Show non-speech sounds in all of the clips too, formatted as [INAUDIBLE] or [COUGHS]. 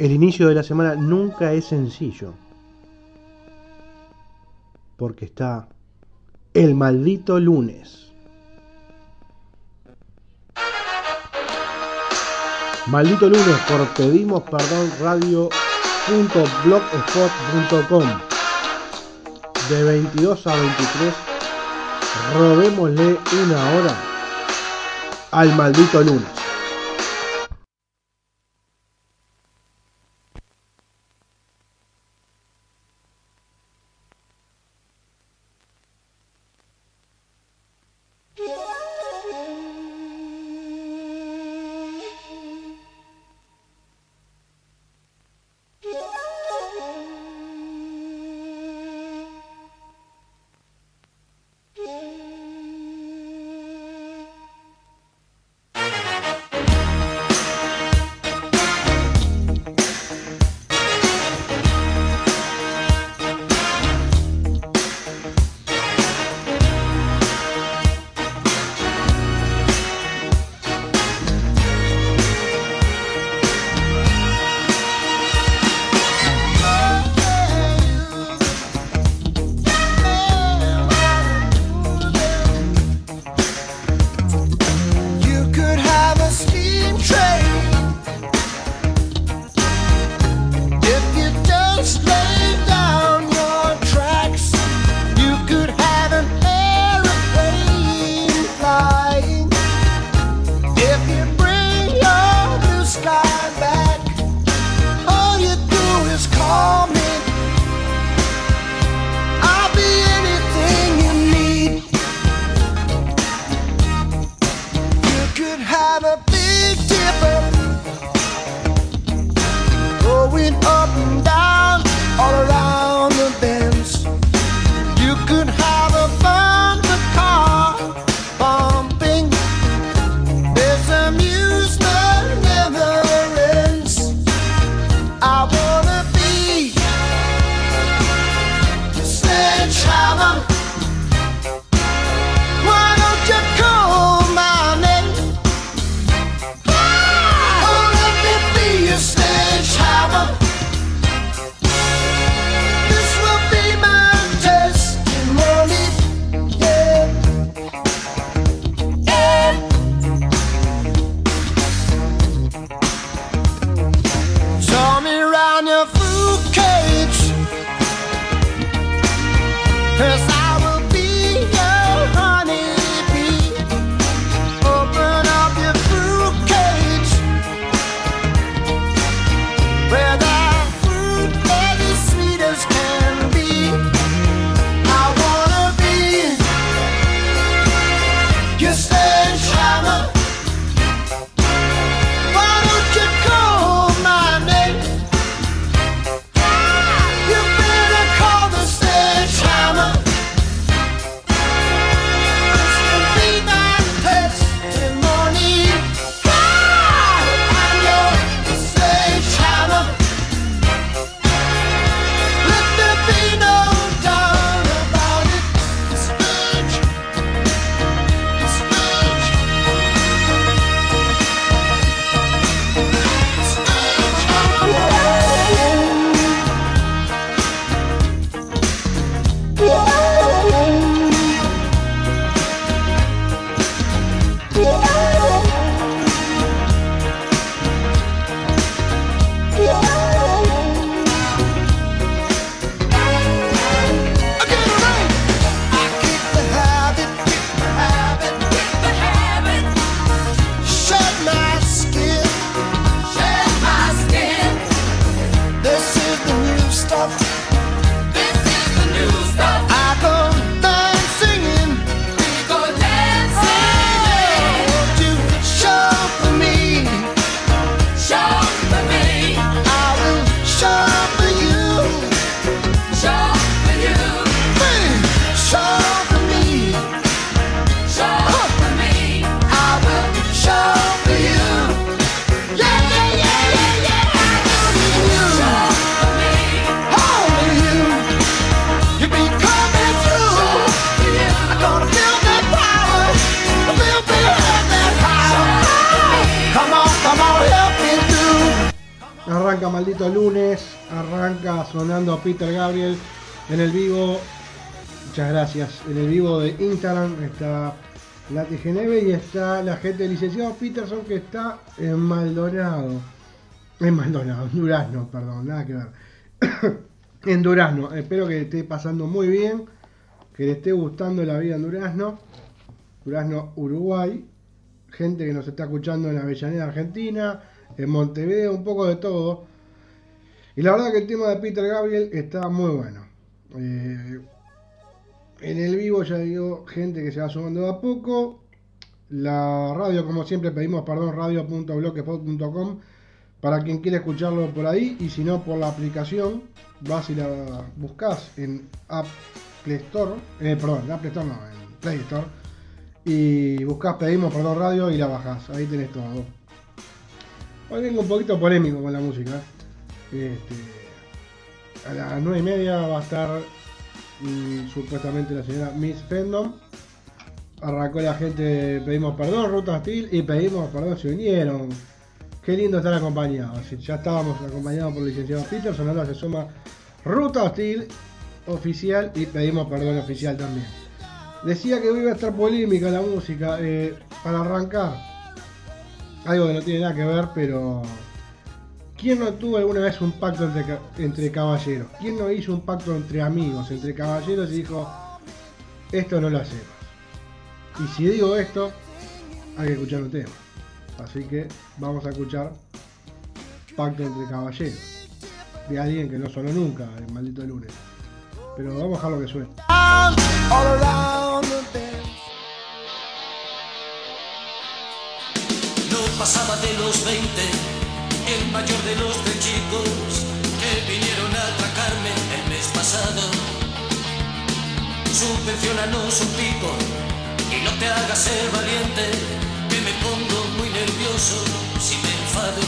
El inicio de la semana nunca es sencillo. Porque está el maldito lunes. Maldito lunes por pedimos perdón radio.blogspot.com de 22 a 23 robémosle una hora al maldito lunes. Está la gente del licenciado Peterson que está en Maldonado. En Maldonado, en Durazno, perdón, nada que ver. [COUGHS] en Durazno. Espero que esté pasando muy bien, que le esté gustando la vida en Durazno. Durazno, Uruguay. Gente que nos está escuchando en Avellaneda, Argentina en Montevideo, un poco de todo. Y la verdad que el tema de Peter Gabriel está muy bueno. Eh, en el vivo ya digo, gente que se va sumando a poco. La radio, como siempre, pedimos perdón, radio.bloquepod.com para quien quiera escucharlo por ahí y si no por la aplicación, vas y la buscas en App Play Store, eh, perdón, en App Play Store no, en Play Store y buscas pedimos perdón radio y la bajas, ahí tenés todo. Hoy vengo un poquito polémico con la música. Este, a las 9 y media va a estar mm, supuestamente la señora Miss Fendom. Arrancó la gente, pedimos perdón, Ruta Steel, y pedimos perdón, se unieron. Qué lindo estar acompañados. Ya estábamos acompañados por el licenciado Peterson, ahora se suma Ruta Steel oficial y pedimos perdón oficial también. Decía que iba a estar polémica la música. Eh, para arrancar, algo que no tiene nada que ver, pero ¿quién no tuvo alguna vez un pacto entre, entre caballeros? ¿Quién no hizo un pacto entre amigos, entre caballeros y dijo, esto no lo hacemos? Y si digo esto, hay que escuchar un tema. Así que vamos a escuchar Pacto entre caballeros. De alguien que no sonó nunca, el maldito lunes. Pero vamos a dejarlo que suene. pasaba de los 20, el mayor de los tres chicos que vinieron a atracarme el mes pasado. Subvencionanos un pico no te hagas ser valiente, que me pongo muy nervioso si me enfado.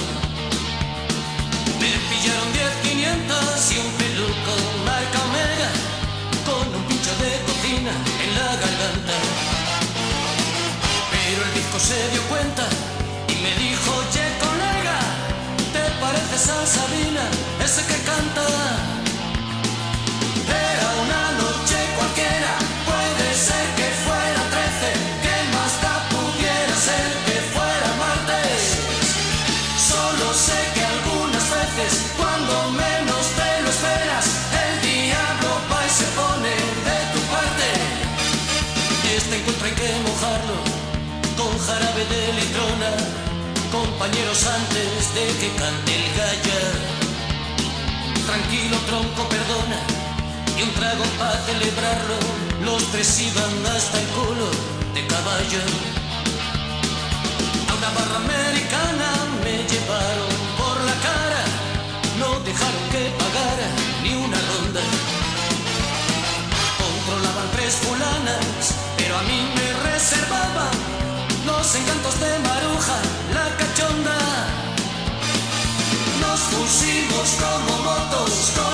Me pillaron 10, 500 y un peluco marca Omega con un pincho de cocina en la garganta. Pero el disco se dio cuenta compañeros antes de que cante el gallo. Tranquilo tronco, perdona, y un trago para celebrarlo. Los tres iban hasta el culo de caballo. A una barra americana me llevaron por la cara, no dejaron que pagara ni una ronda. Controlaban tres fulanas, pero a mí me reservaban los encantos de Maruja, la cachonda. Nos pusimos como motos con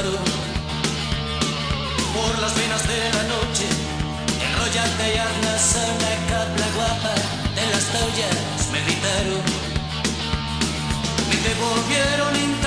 Por las venas de la noche, enrollate y arnas a la capla guapa de las tallas, me gritaron. Intacto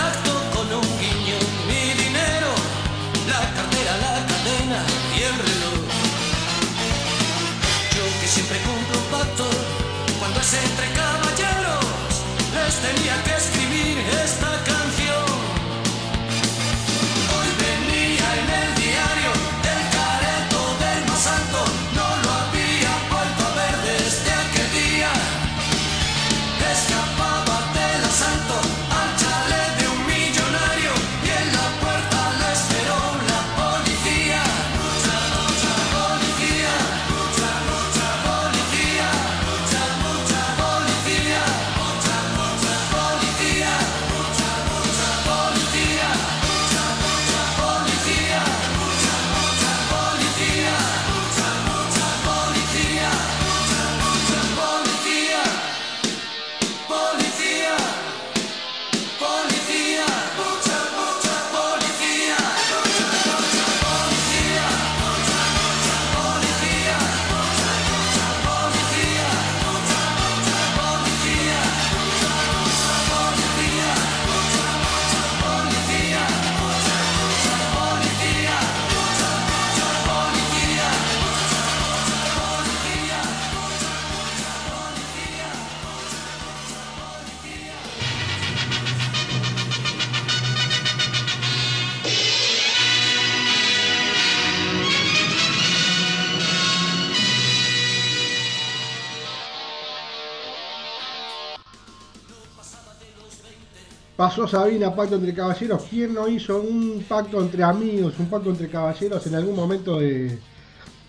Pasó Sabina, pacto entre caballeros. ¿Quién no hizo un pacto entre amigos, un pacto entre caballeros en algún momento de,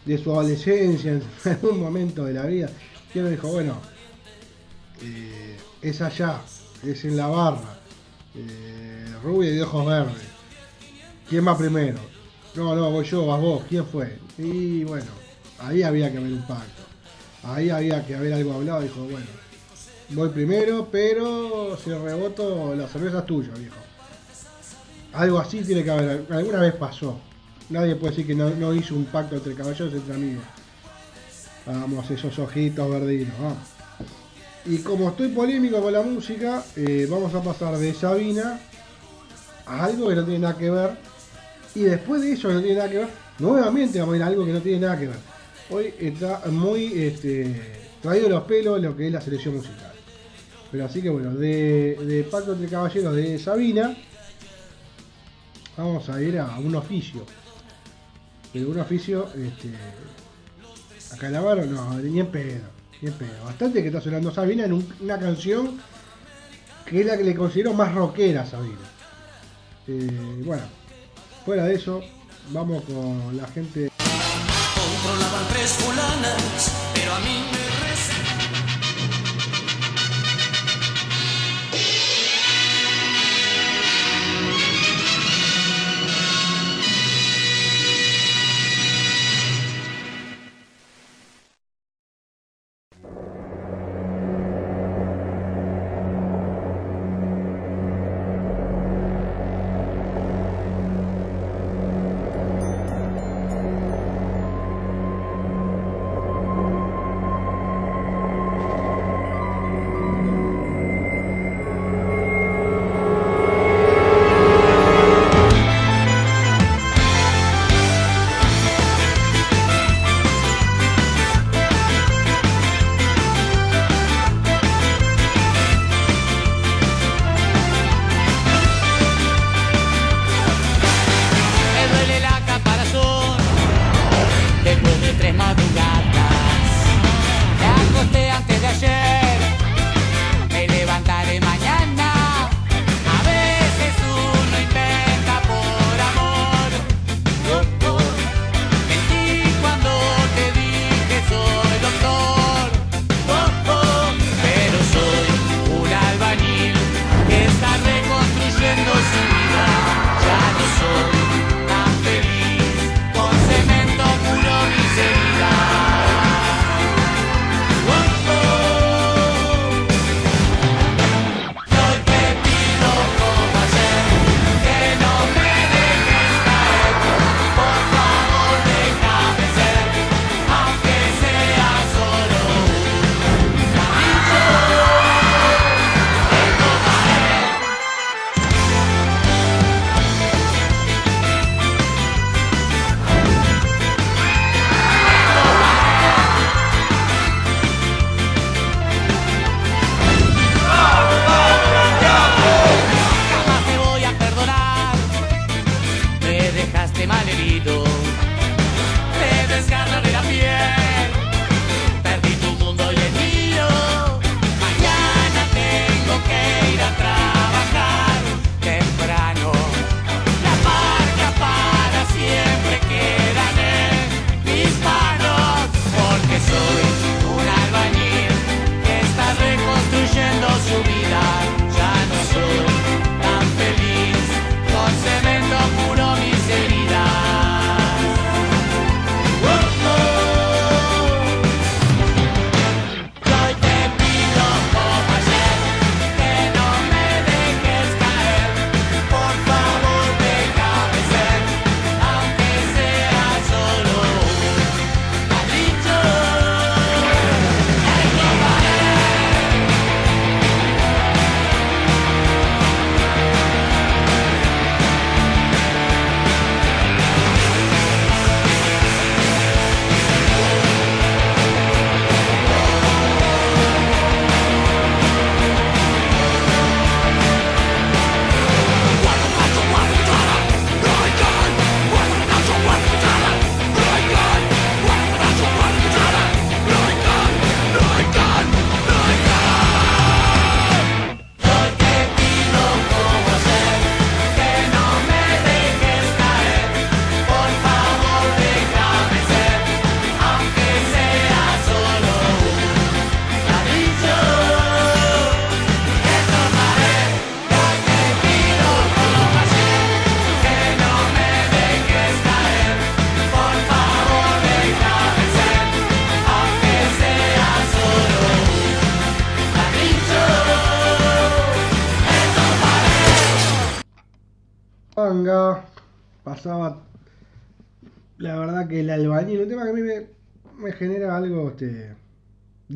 de su adolescencia, en [LAUGHS] algún momento de la vida? ¿Quién dijo, bueno, eh, es allá, es en la barra, eh, y de ojos verdes? ¿Quién va primero? No, no, voy yo, vas vos, ¿quién fue? Y bueno, ahí había que haber un pacto. Ahí había que haber algo hablado, dijo, bueno, voy primero, pero si reboto, la cerveza es tuya, viejo. Algo así tiene que haber, alguna vez pasó. Nadie puede decir que no, no hizo un pacto entre caballeros, entre amigos. Vamos, esos ojitos verdinos, vamos. Y como estoy polémico con la música, eh, vamos a pasar de Sabina a algo que no tiene nada que ver. Y después de eso que no tiene nada que ver, nuevamente vamos a ir a algo que no tiene nada que ver. Hoy está muy este, traído los pelos lo que es la selección musical. Pero así que bueno, de, de Pacto entre Caballeros de Sabina, vamos a ir a un oficio. Pero un oficio, este, a Calamaro no, ni en pedo, ni en pedo. Bastante que está sonando Sabina en un- una canción que es la que le considero más rockera a Sabina. Eh, bueno, fuera de eso, vamos con la gente.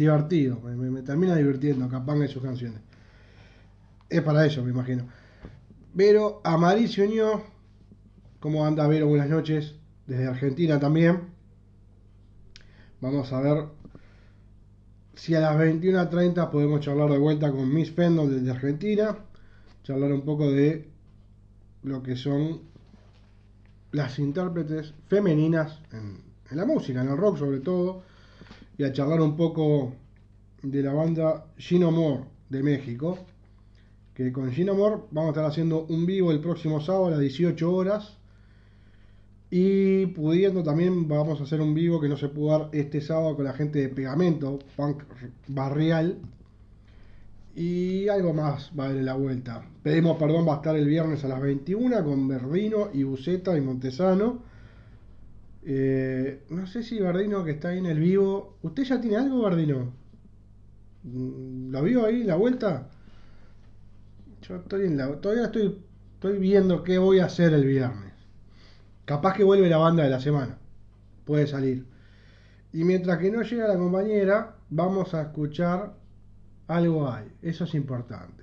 Divertido, me, termina divirtiendo Capanga y sus canciones. Es para eso, me imagino. Vero Amarí se. ¿Cómo anda Vero? Buenas noches. Desde Argentina también. Vamos a ver si a las 21.30 podemos charlar de vuelta con Miss Fendon desde Argentina. Charlar un poco de lo que son las intérpretes femeninas en, en la música, en el rock sobre todo. Y a charlar un poco de la banda Gino Moore de México que con Gino Moore vamos a estar haciendo un vivo el próximo sábado a las 18 horas. Y pudiendo también vamos a hacer un vivo que no se pudo dar este sábado con la gente de Pegamento, Punk Barrial. Y algo más va a en la vuelta. Pedimos perdón, va a estar el viernes a las 21 con Verdino y Buceta y Montesano. Eh, no sé si Verdino que está ahí en el vivo. ¿Usted ya tiene algo, Verdino? Mm, ¿Lo vio ahí en la vuelta? Yo estoy en la, todavía estoy, estoy viendo qué voy a hacer el viernes. Capaz que vuelve la banda de la semana. Puede salir. Y mientras que no llega la compañera, vamos a escuchar algo hay. Eso es importante.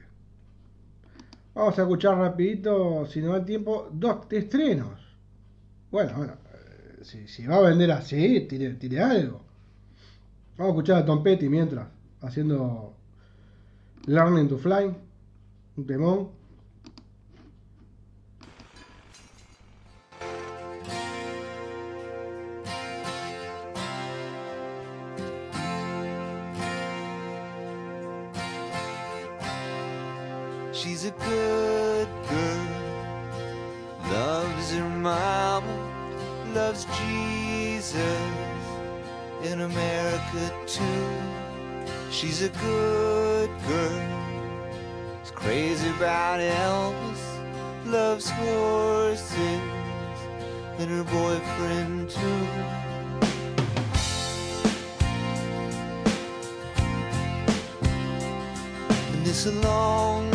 Vamos a escuchar rapidito, si no da tiempo, dos estrenos. Bueno, bueno, si, si va a vender así, tire, tire algo. Vamos a escuchar a Tom Petty mientras, haciendo Learning to Fly. Un temón. Jesus in America too. She's a good girl, is crazy about Elvis, loves horses and her boyfriend too. And it's a long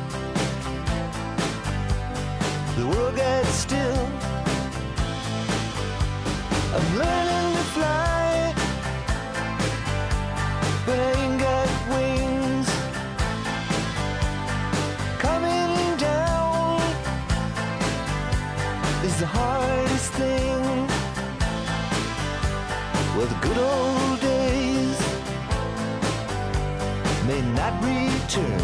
The world gets still. I'm learning to fly, but I ain't got wings. Coming down is the hardest thing. Well, the good old days may not return,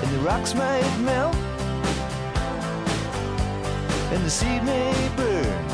and the rocks might melt and the seed may burn.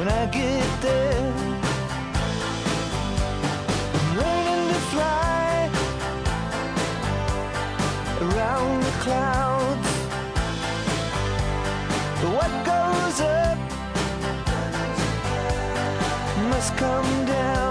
when I get there. I'm learning to fly around the clouds. What goes up must come down.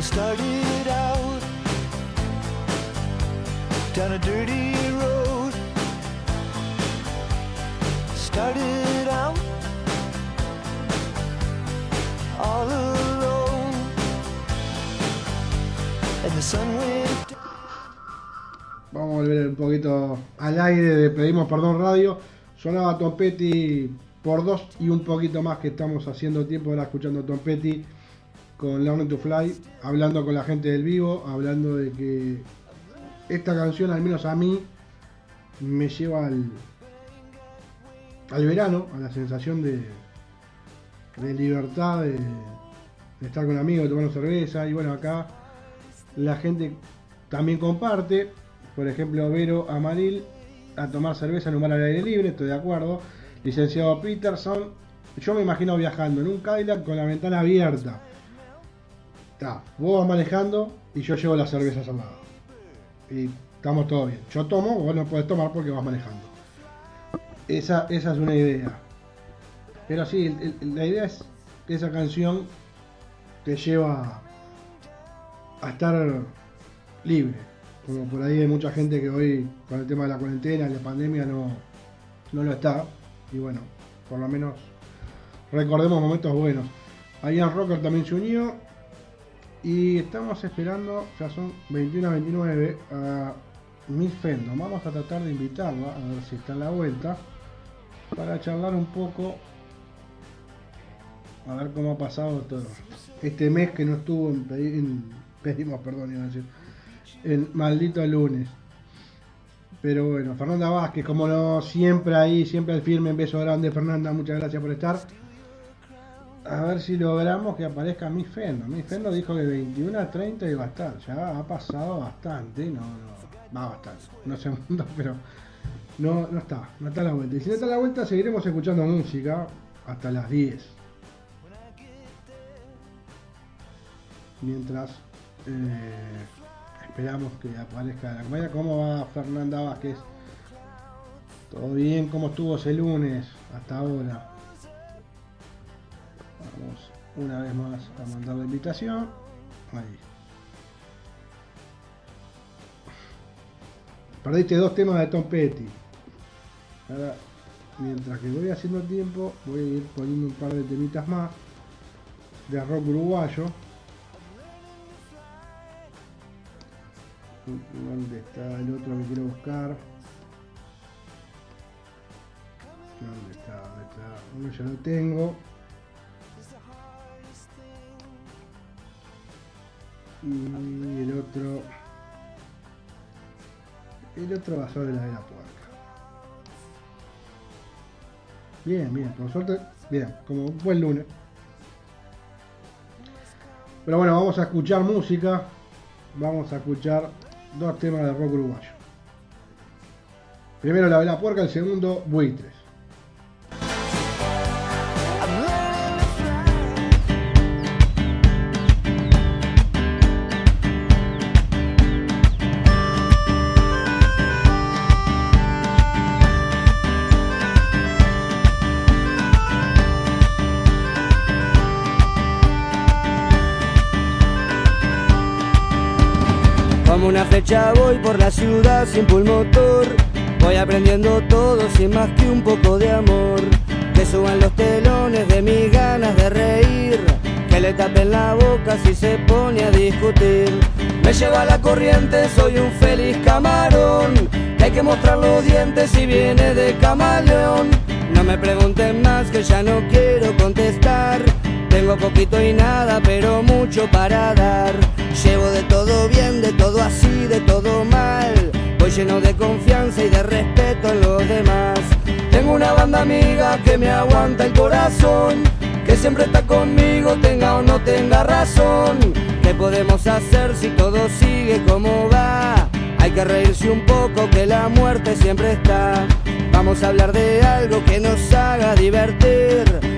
Started out down a dirty road. Started out alone, and the sun went. Vamos a volver un poquito al aire de Pedimos Perdón Radio. Sonaba Tom Petty por dos y un poquito más que estamos haciendo tiempo ahora escuchando Tom Petty con Learning to Fly, hablando con la gente del vivo, hablando de que esta canción, al menos a mí, me lleva al, al verano, a la sensación de, de libertad, de, de estar con amigos, tomando cerveza. Y bueno, acá la gente también comparte. Por ejemplo, Vero Amaril a tomar cerveza en un bar al aire libre, estoy de acuerdo. Licenciado Peterson, yo me imagino viajando en un Cadillac con la ventana abierta. Está, vos vas manejando y yo llevo las cervezas al lado. Y estamos todos bien. Yo tomo, vos no podés tomar porque vas manejando. Esa, esa es una idea. Pero sí, la idea es que esa canción te lleva a estar libre. Como por ahí hay mucha gente que hoy, con el tema de la cuarentena, la pandemia, no, no lo está. Y bueno, por lo menos recordemos momentos buenos. Ian Rocker también se unió. Y estamos esperando, ya son 21 a 29, a Miss Fendon. Vamos a tratar de invitarla, a ver si está en la vuelta, para charlar un poco, a ver cómo ha pasado todo este mes que no estuvo en, en- pedimos perdón, iba a decir, en maldito lunes. Pero bueno, Fernanda Vázquez, como no, siempre ahí, siempre al firme, un beso grande Fernanda, muchas gracias por estar. A ver si logramos que aparezca Miss Fendo. Miss Fendo dijo que 21 a 30 iba a estar. Ya ha pasado bastante. No, no, va bastante. No segundos, [LAUGHS] pero no, no está. No está la vuelta. Y si no está la vuelta, seguiremos escuchando música hasta las 10. Mientras eh, esperamos que aparezca la comedia. ¿Cómo va Fernanda Vázquez? ¿Todo bien? ¿Cómo estuvo ese lunes hasta ahora? Vamos una vez más a mandar la invitación. Ahí. Perdiste dos temas de Tom Petty. Ahora, mientras que voy haciendo tiempo, voy a ir poniendo un par de temitas más de rock uruguayo. ¿Dónde está el otro que quiero buscar? ¿Dónde está? ¿Dónde está? Uno ya lo tengo. Y el otro. El otro va sobre la de la puerca. Bien, bien, por suerte, bien, como un buen lunes. Pero bueno, vamos a escuchar música. Vamos a escuchar dos temas de rock uruguayo. Primero la de la puerca, el segundo buitres. Una flecha voy por la ciudad sin pulmotor Voy aprendiendo todo sin más que un poco de amor. Que suban los telones de mis ganas de reír. Que le tapen la boca si se pone a discutir. Me lleva la corriente, soy un feliz camarón. Hay que mostrar los dientes si viene de camaleón. No me pregunten más que ya no quiero contestar tengo poquito y nada, pero mucho para dar. Llevo de todo bien, de todo así, de todo mal. Voy lleno de confianza y de respeto en los demás. Tengo una banda amiga que me aguanta el corazón, que siempre está conmigo, tenga o no tenga razón. ¿Qué podemos hacer si todo sigue como va? Hay que reírse un poco, que la muerte siempre está. Vamos a hablar de algo que nos haga divertir.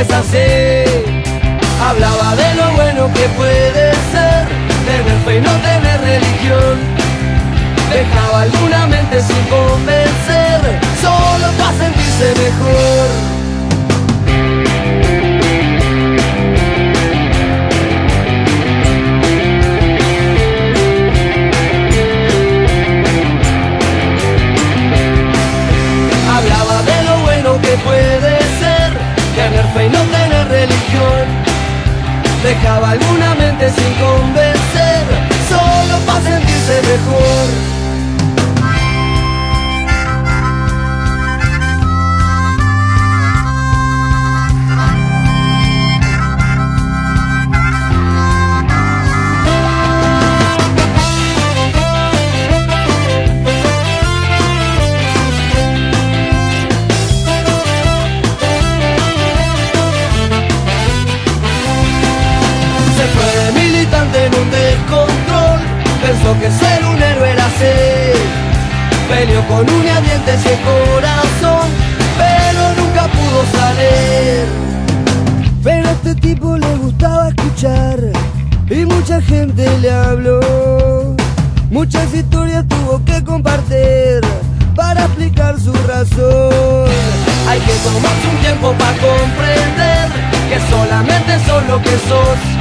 Es así. Hablaba de lo bueno que puede ser, tener fe y no tener religión. Dejaba alguna mente sin convencer, solo para sentirse mejor. Dejaba alguna mente sin convencer, solo para sentirse mejor. Pensó que ser un héroe era así Peleó con uñas, dientes y el corazón Pero nunca pudo salir. Pero a este tipo le gustaba escuchar Y mucha gente le habló. Muchas historias tuvo que compartir Para explicar su razón. Hay que tomarse un tiempo para comprender Que solamente sos lo que sos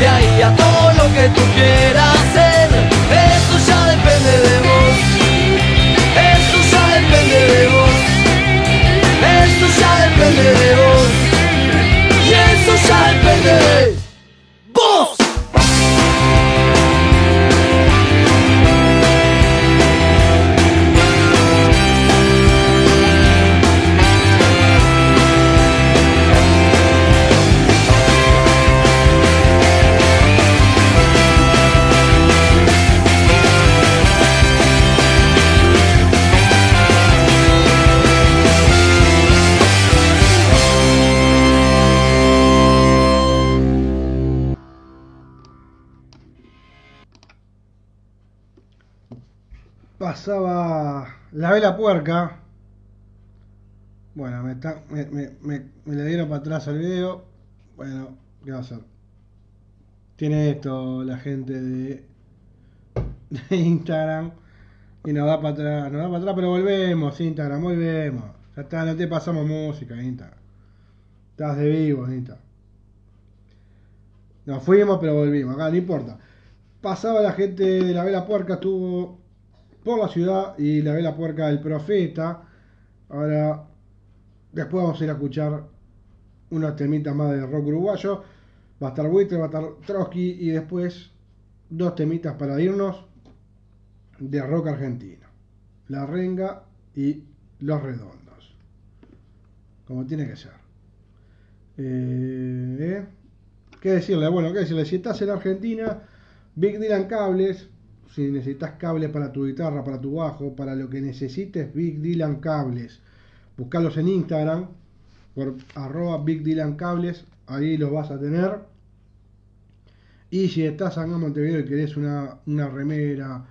de ahí a todo lo que tú quieras hacer, eso ya depende de vos. Puerca. Bueno, me, está, me, me, me- le dieron para atrás al video. Bueno, ¿qué va a hacer? Tiene esto la gente de, de Instagram. Y nos da para atrás, nos da para atrás, pero volvemos, Instagram, volvemos. Ya está, no te pasamos música, Instagram. Estás de vivo, Instagram. Nos fuimos, pero volvimos. Acá no importa. Pasaba la gente de la vela puerca, estuvo por la ciudad y la vela puerca del profeta. Ahora, después vamos a ir a escuchar unos temitas más de rock uruguayo. Va a estar Buitre, va a estar Trotsky y después dos temitas para irnos de rock argentino. La Renga y Los Redondos. Como tiene que ser. Eh, ¿eh? ¿Qué decirle? Bueno, ¿qué decirle? Si estás en Argentina, Big Dylan Cables, si necesitas cables para tu guitarra, para tu bajo, para lo que necesites, Big Dylan Cables. Buscalos en Instagram por arroba Big Dylan Cables, ahí los vas a tener. Y si estás acá en Montevideo y querés una, una remera,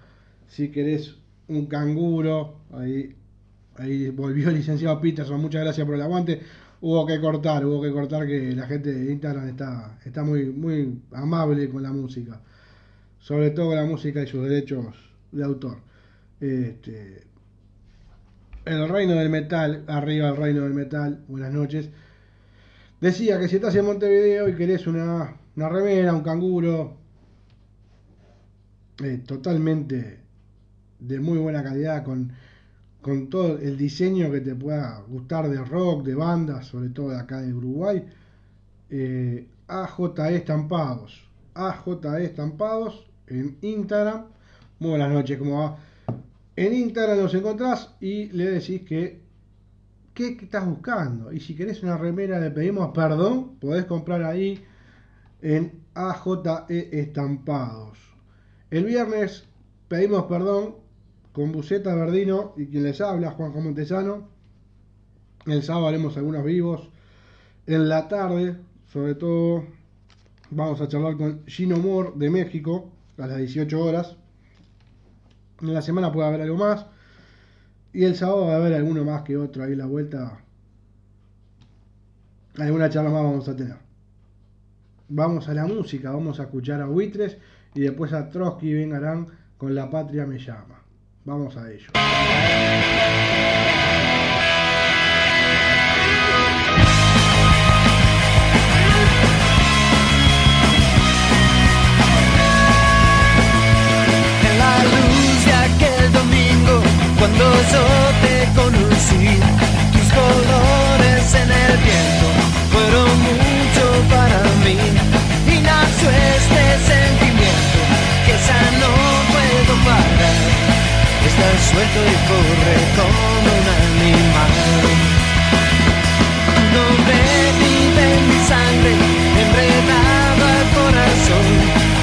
si querés un canguro, ahí, ahí volvió el licenciado Peterson, muchas gracias por el aguante. Hubo que cortar, hubo que cortar que la gente de Instagram está, está muy, muy amable con la música. Sobre todo la música y sus derechos de autor. Este, el reino del metal, arriba el reino del metal, buenas noches. Decía que si estás en Montevideo y querés una, una remera, un canguro, eh, totalmente de muy buena calidad, con, con todo el diseño que te pueda gustar de rock, de bandas, sobre todo de acá de Uruguay, eh, AJE Estampados. AJE Estampados en Instagram. Muy buenas noches, ¿cómo va? En Instagram los encontrás y le decís que qué estás buscando. Y si querés una remera de Pedimos Perdón, podés comprar ahí en AJE Estampados. El viernes pedimos perdón con Buceta Verdino y quien les habla, Juanjo Montesano. El sábado haremos algunos vivos. En la tarde, sobre todo, vamos a charlar con Gino Moore de México a las 18 horas. En la semana puede haber algo más. Y el sábado va a haber alguno más que otro ahí la vuelta. Alguna charla más vamos a tener. Vamos a la música, vamos a escuchar a Buitres y después a Trotsky vengarán con La Patria me llama. Vamos a ello. Cuando yo te conocí, tus colores en el viento fueron mucho para mí. Y nació este sentimiento que ya no puedo parar. Está suelto y corre como un animal. Tu nombre vive en mi sangre, enredado al corazón.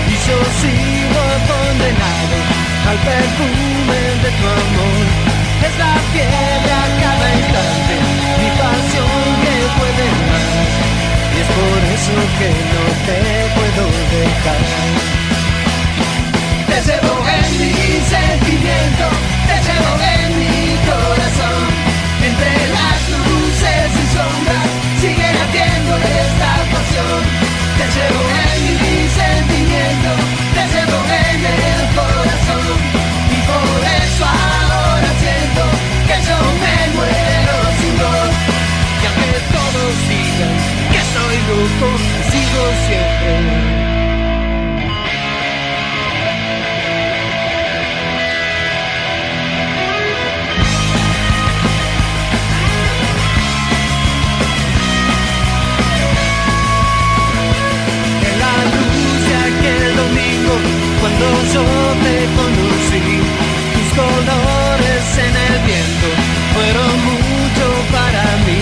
Y yo sigo condenado al perfume por eso que cuando yo te conocí, tus colores en el viento fueron mucho para mí.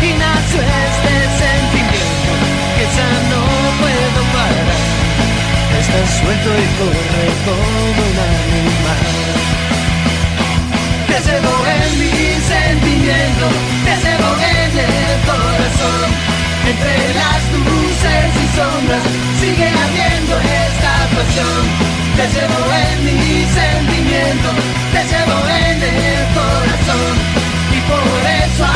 Y nació este sentimiento que ya no puedo parar. Estás suelto y corre como un animal. Te llevo en mi sentimiento, te llevo en el corazón. Entre las luces sombras sigue habiendo esta pasión. Te llevo en mi sentimiento, te llevo en el corazón. Y por eso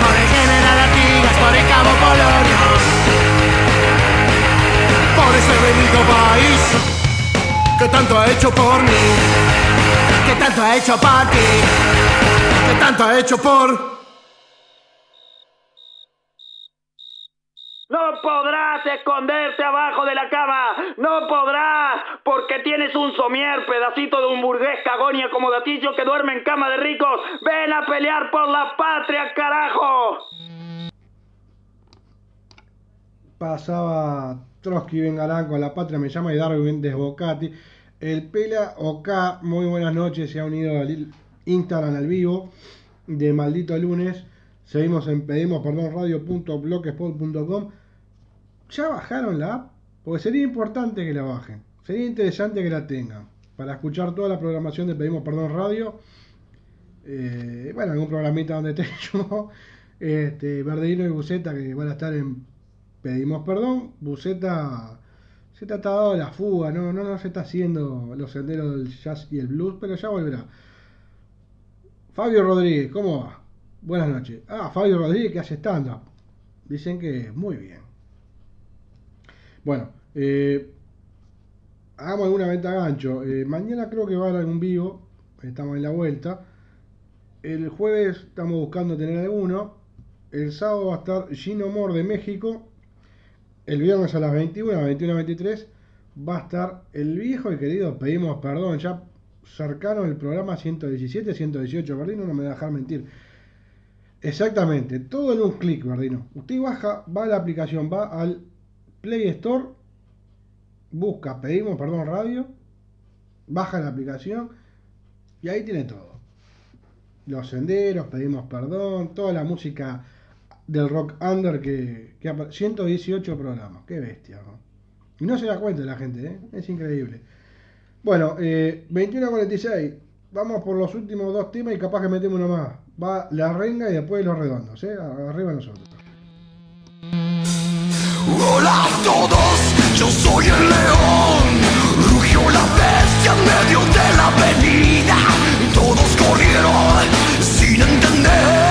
Por el general Artigas, por el cabo Polonio. querido país que tanto ha hecho por mí, que tanto ha hecho por ti, que tanto ha hecho por... No podrás esconderte abajo de la cama, no podrás, porque tienes un somier, pedacito de un burgués cagón y acomodatillo que duerme en cama de ricos. Ven a pelear por la patria, carajo. pasaba Trotsky Vengarán con la patria me llama y Darwin Desbocati. El Pela OK, muy buenas noches, se ha unido al Instagram al vivo de Maldito Lunes. Seguimos en pedimos perdón radio.blogspot.com. ¿Ya bajaron la app? Porque sería importante que la bajen. Sería interesante que la tengan. Para escuchar toda la programación de Pedimos Perdón Radio. Eh, bueno, algún programita donde esté [LAUGHS] yo. Este, Verdino y Buceta que van a estar en pedimos perdón, Buceta se te ha dado la fuga, no, no, no se está haciendo los senderos del jazz y el blues, pero ya volverá. Fabio Rodríguez, ¿cómo va? Buenas noches. Ah, Fabio Rodríguez que hace stand-up. Dicen que muy bien. Bueno, eh, hagamos alguna venta gancho. Eh, mañana creo que va a haber algún vivo. Estamos en la vuelta. El jueves estamos buscando tener alguno. El sábado va a estar Gino Mor de México. El viernes a las 21, a las 21 23, va a estar el viejo y querido, pedimos perdón, ya cercano el programa 117, 118, Verdino no me va a dejar mentir. Exactamente, todo en un clic, Verdino. Usted baja, va a la aplicación, va al Play Store, busca pedimos perdón radio, baja la aplicación y ahí tiene todo. Los senderos, pedimos perdón, toda la música del rock under que, que apa- 118 programas, qué bestia. ¿no? Y no se da cuenta la gente, ¿eh? es increíble. Bueno, eh, 21.46, vamos por los últimos dos temas y capaz que metemos uno más. Va la renga y después los redondos, ¿eh? arriba nosotros. Hola a todos, yo soy el león. Rugió la bestia en medio de la avenida. Todos corrieron sin entender.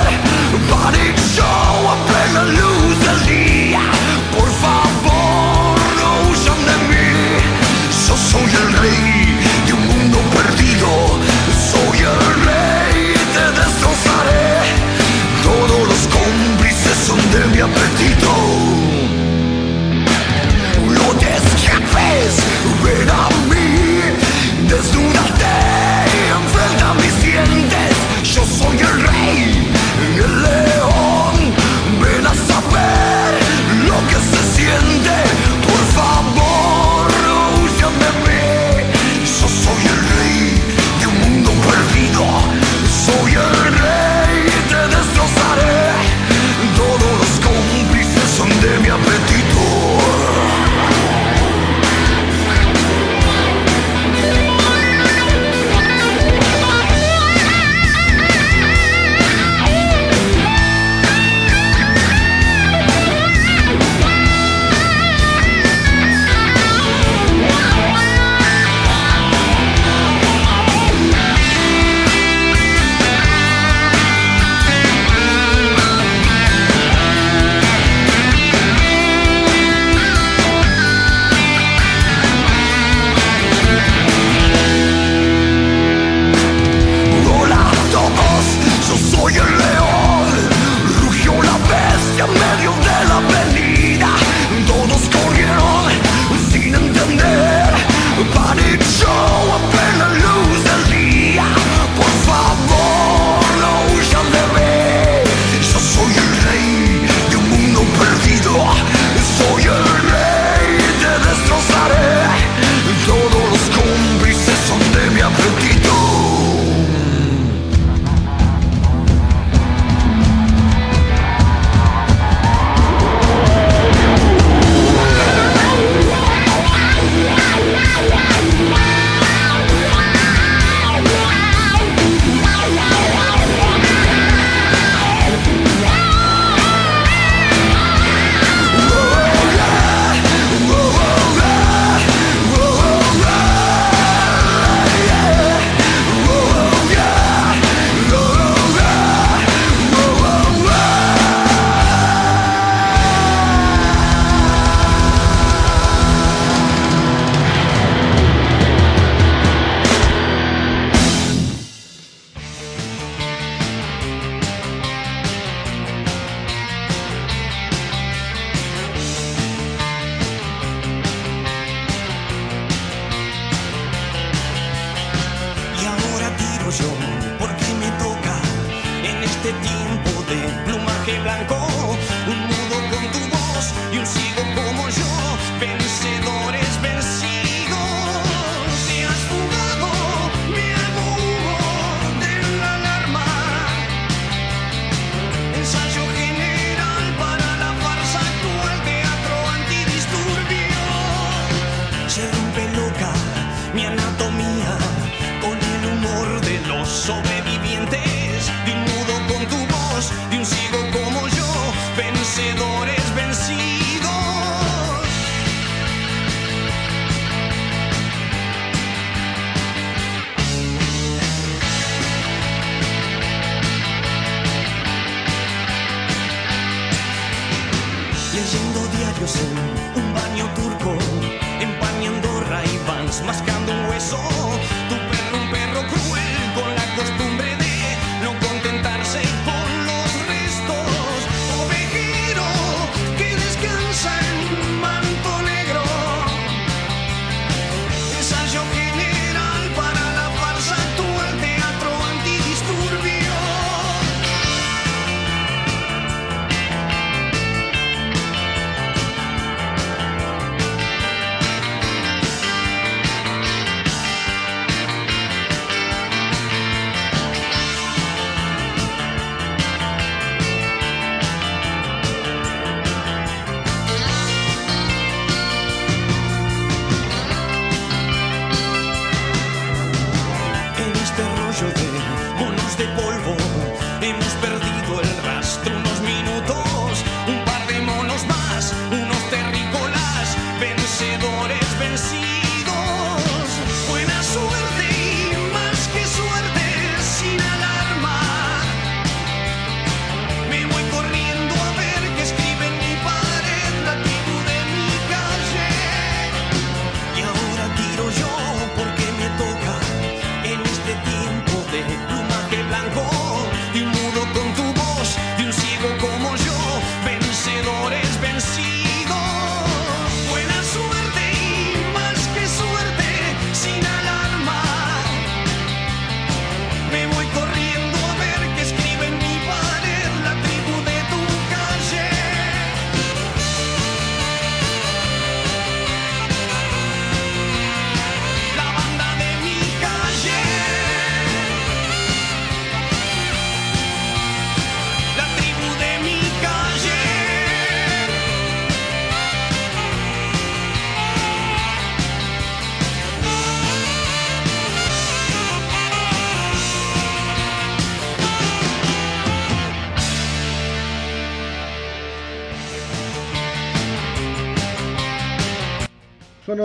Sigo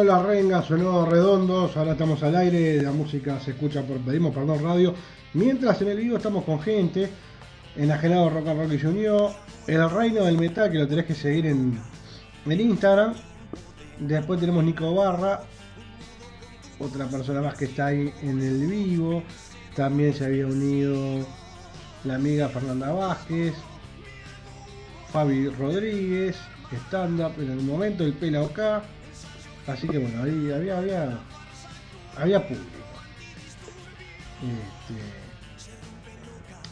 La renga, sonó redondos, ahora estamos al aire, la música se escucha por pedimos perdón radio. Mientras en el vivo estamos con gente, enajenado Rock and Rock y se unió, el reino del metal que lo tenés que seguir en, en Instagram. Después tenemos Nico Barra, otra persona más que está ahí en el vivo. También se había unido la amiga Fernanda Vázquez, Fabi Rodríguez, stand-up en el momento, el pela acá. Así que bueno, ahí había, había, había público. Este,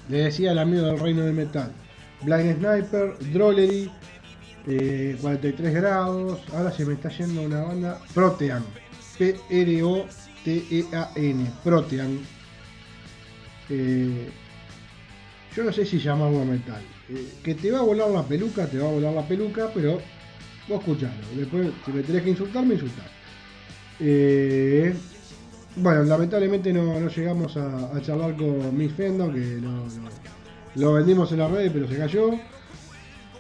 le decía al amigo del reino del metal, Blind Sniper, Drollery, eh, 43 grados, ahora se me está yendo una banda, Protean, P-R-O-T-E-A-N, Protean. Eh, yo no sé si llamarlo metal. Eh, que te va a volar la peluca, te va a volar la peluca, pero vos escuchalo. Después, si me tenés que insultar, me insultás. Eh, bueno, lamentablemente no, llegamos a, charlar con Miss Fendo, que lo vendimos en las redes, pero se cayó.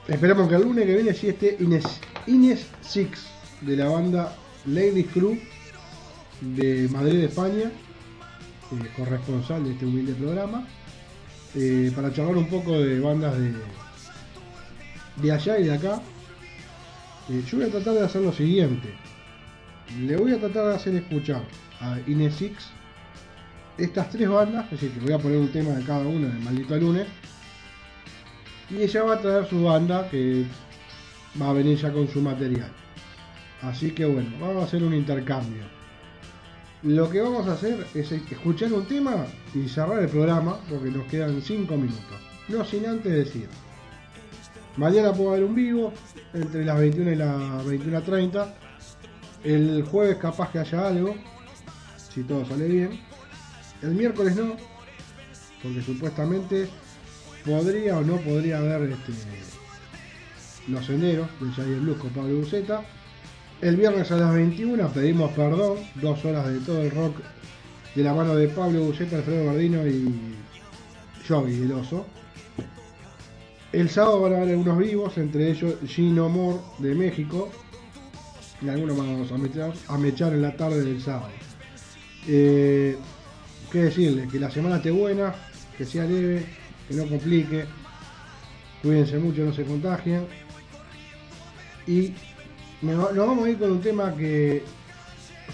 Esperamos que el lunes que viene sí esté Ines, Ines Six, de la banda Ladies Crew de Madrid, España, eh, corresponsal de este humilde programa, eh, para charlar un poco de bandas de, de allá y de acá. Eh, yo voy a tratar de hacer lo siguiente. Le voy a tratar de hacer escuchar a Ines Six estas tres bandas, es decir, que voy a poner un tema de cada una del maldito lunes. Y ella va a traer su banda que va a venir ya con su material. Así que bueno, vamos a hacer un intercambio. Lo que vamos a hacer es escuchar un tema y cerrar el programa porque nos quedan 5 minutos. No sin antes decir, mañana puede haber un vivo entre las 21 y las 21.30. El jueves capaz que haya algo, si todo sale bien. El miércoles no, porque supuestamente podría o no podría haber este, los senderos del Javier Blues con Pablo Buceta. El viernes a las 21 pedimos perdón, dos horas de todo el rock de la mano de Pablo Buceta, Alfredo Gardino y Yogi, el oso. El sábado van a haber algunos vivos, entre ellos Gino Moore de México. Y algunos vamos a mechar, en la tarde del sábado. Eh, ¿Qué decirles? Que la semana esté buena, que sea leve, que no complique. Cuídense mucho, no se contagien. Y nos vamos a ir con un tema que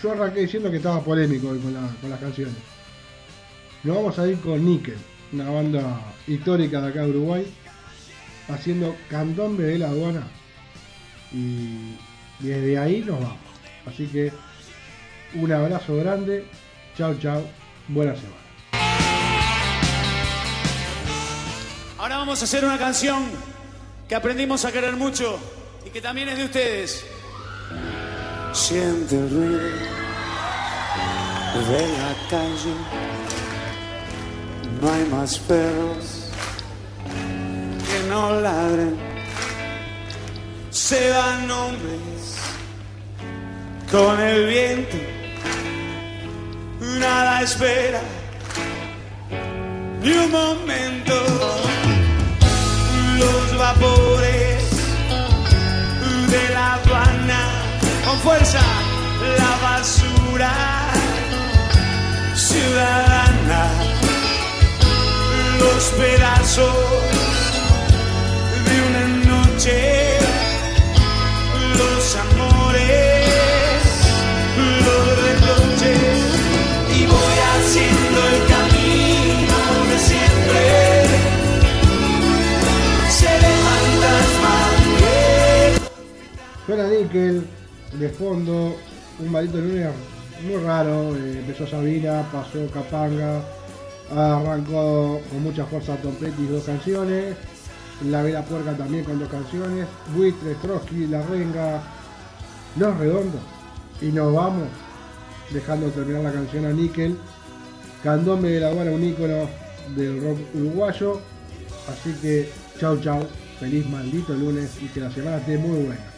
yo arranqué diciendo que estaba polémico hoy con, la- con las canciones. Nos vamos a ir con Nickel, una banda histórica de acá de Uruguay, haciendo candombe de la aduana. Y desde ahí nos vamos. Así que un abrazo grande. Chao, chao. Buena semana. Ahora vamos a hacer una canción que aprendimos a querer mucho y que también es de ustedes. Siente el ruido de la calle. No hay más perros no ladren. Se van hombres con el viento. Nada espera ni un momento. Los vapores de la aduana con fuerza la basura ciudadana los pedazos noche los amores los reproches y voy haciendo el camino de siempre seré fantasma Suena Nickel, de fondo, un maldito lunes muy raro. eh, empezó Sabina, pasó Capanga, arrancó con mucha fuerza Tom Petty dos canciones. La Vela Puerca también con dos canciones. Buitre, Trotsky, La Renga, Los Redondos. Y nos vamos dejando terminar la canción a Nickel. Candombe de la Guara, un ícono del rock uruguayo. Así que chau chau, feliz maldito lunes y que la semana esté muy buena.